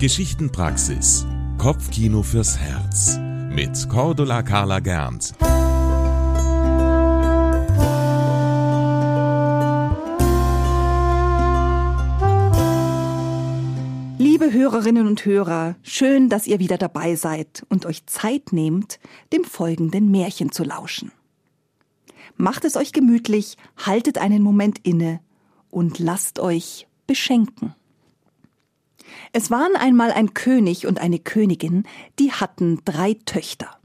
Geschichtenpraxis. Kopfkino fürs Herz. Mit Cordula Carla Gernt. Liebe Hörerinnen und Hörer, schön, dass ihr wieder dabei seid und euch Zeit nehmt, dem folgenden Märchen zu lauschen. Macht es euch gemütlich, haltet einen Moment inne und lasst euch beschenken. Es waren einmal ein König und eine Königin, die hatten drei Töchter.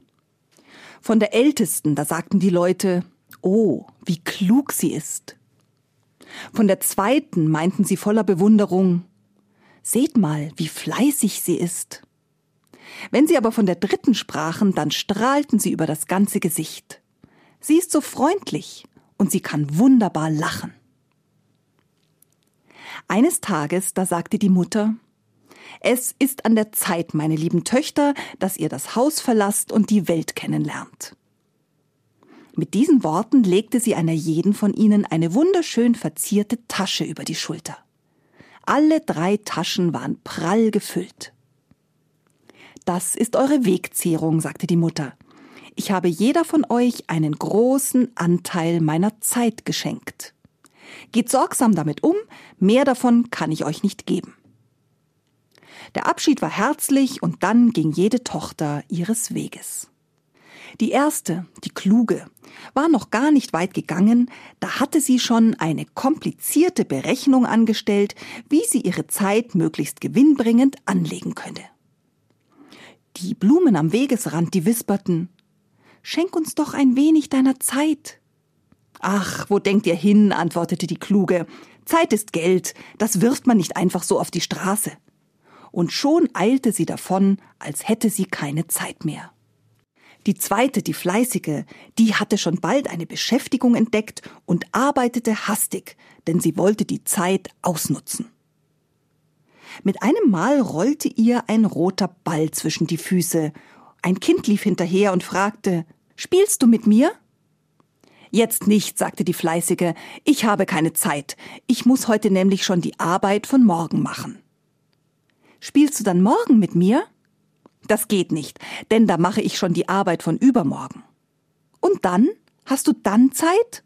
Von der ältesten, da sagten die Leute, oh, wie klug sie ist. Von der zweiten meinten sie voller Bewunderung, seht mal, wie fleißig sie ist. Wenn sie aber von der dritten sprachen, dann strahlten sie über das ganze Gesicht. Sie ist so freundlich und sie kann wunderbar lachen. Eines Tages, da sagte die Mutter, es ist an der Zeit, meine lieben Töchter, dass ihr das Haus verlasst und die Welt kennenlernt. Mit diesen Worten legte sie einer jeden von ihnen eine wunderschön verzierte Tasche über die Schulter. Alle drei Taschen waren prall gefüllt. Das ist eure Wegzehrung, sagte die Mutter. Ich habe jeder von euch einen großen Anteil meiner Zeit geschenkt. Geht sorgsam damit um, mehr davon kann ich euch nicht geben. Der Abschied war herzlich und dann ging jede Tochter ihres Weges. Die erste, die kluge, war noch gar nicht weit gegangen, da hatte sie schon eine komplizierte Berechnung angestellt, wie sie ihre Zeit möglichst gewinnbringend anlegen könne. Die Blumen am Wegesrand, die wisperten Schenk uns doch ein wenig deiner Zeit. Ach, wo denkt ihr hin? antwortete die Kluge. Zeit ist Geld, das wirft man nicht einfach so auf die Straße und schon eilte sie davon, als hätte sie keine Zeit mehr. Die zweite, die fleißige, die hatte schon bald eine Beschäftigung entdeckt und arbeitete hastig, denn sie wollte die Zeit ausnutzen. Mit einem Mal rollte ihr ein roter Ball zwischen die Füße. Ein Kind lief hinterher und fragte, Spielst du mit mir? Jetzt nicht, sagte die Fleißige, ich habe keine Zeit. Ich muss heute nämlich schon die Arbeit von morgen machen. Spielst du dann morgen mit mir? Das geht nicht, denn da mache ich schon die Arbeit von übermorgen. Und dann? Hast du dann Zeit?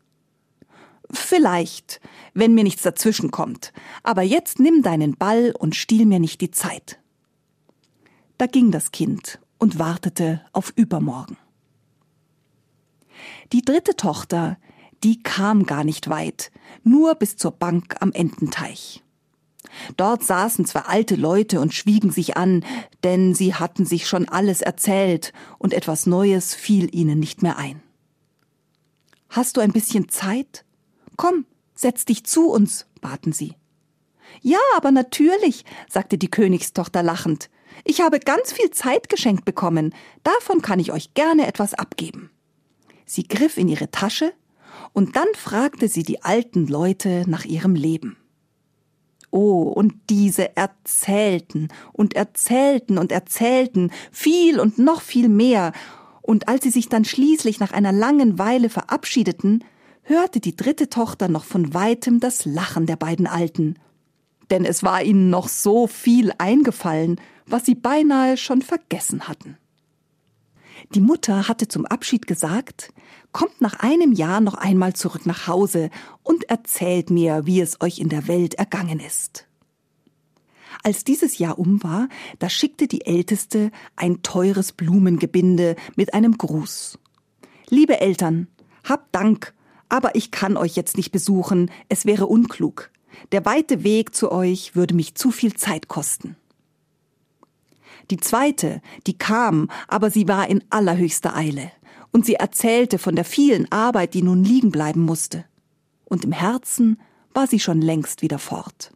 Vielleicht, wenn mir nichts dazwischen kommt. Aber jetzt nimm deinen Ball und stiehl mir nicht die Zeit. Da ging das Kind und wartete auf übermorgen. Die dritte Tochter, die kam gar nicht weit, nur bis zur Bank am Ententeich. Dort saßen zwei alte Leute und schwiegen sich an, denn sie hatten sich schon alles erzählt, und etwas Neues fiel ihnen nicht mehr ein. Hast du ein bisschen Zeit? Komm, setz dich zu uns, baten sie. Ja, aber natürlich, sagte die Königstochter lachend. Ich habe ganz viel Zeit geschenkt bekommen, davon kann ich euch gerne etwas abgeben. Sie griff in ihre Tasche, und dann fragte sie die alten Leute nach ihrem Leben. Oh, und diese erzählten und erzählten und erzählten viel und noch viel mehr, und als sie sich dann schließlich nach einer langen Weile verabschiedeten, hörte die dritte Tochter noch von weitem das Lachen der beiden Alten. Denn es war ihnen noch so viel eingefallen, was sie beinahe schon vergessen hatten. Die Mutter hatte zum Abschied gesagt, kommt nach einem Jahr noch einmal zurück nach Hause und erzählt mir, wie es euch in der Welt ergangen ist. Als dieses Jahr um war, da schickte die Älteste ein teures Blumengebinde mit einem Gruß. Liebe Eltern, habt Dank, aber ich kann euch jetzt nicht besuchen, es wäre unklug. Der weite Weg zu euch würde mich zu viel Zeit kosten. Die zweite, die kam, aber sie war in allerhöchster Eile und sie erzählte von der vielen Arbeit, die nun liegen bleiben musste. Und im Herzen war sie schon längst wieder fort.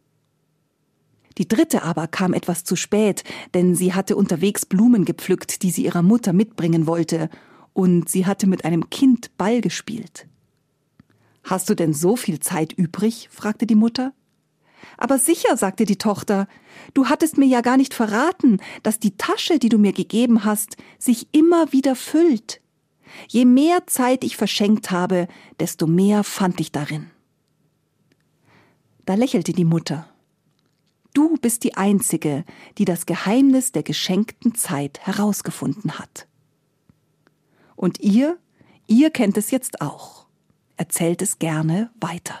Die dritte aber kam etwas zu spät, denn sie hatte unterwegs Blumen gepflückt, die sie ihrer Mutter mitbringen wollte, und sie hatte mit einem Kind Ball gespielt. Hast du denn so viel Zeit übrig? fragte die Mutter. Aber sicher, sagte die Tochter, du hattest mir ja gar nicht verraten, dass die Tasche, die du mir gegeben hast, sich immer wieder füllt. Je mehr Zeit ich verschenkt habe, desto mehr fand ich darin. Da lächelte die Mutter. Du bist die Einzige, die das Geheimnis der geschenkten Zeit herausgefunden hat. Und ihr, ihr kennt es jetzt auch. Erzählt es gerne weiter.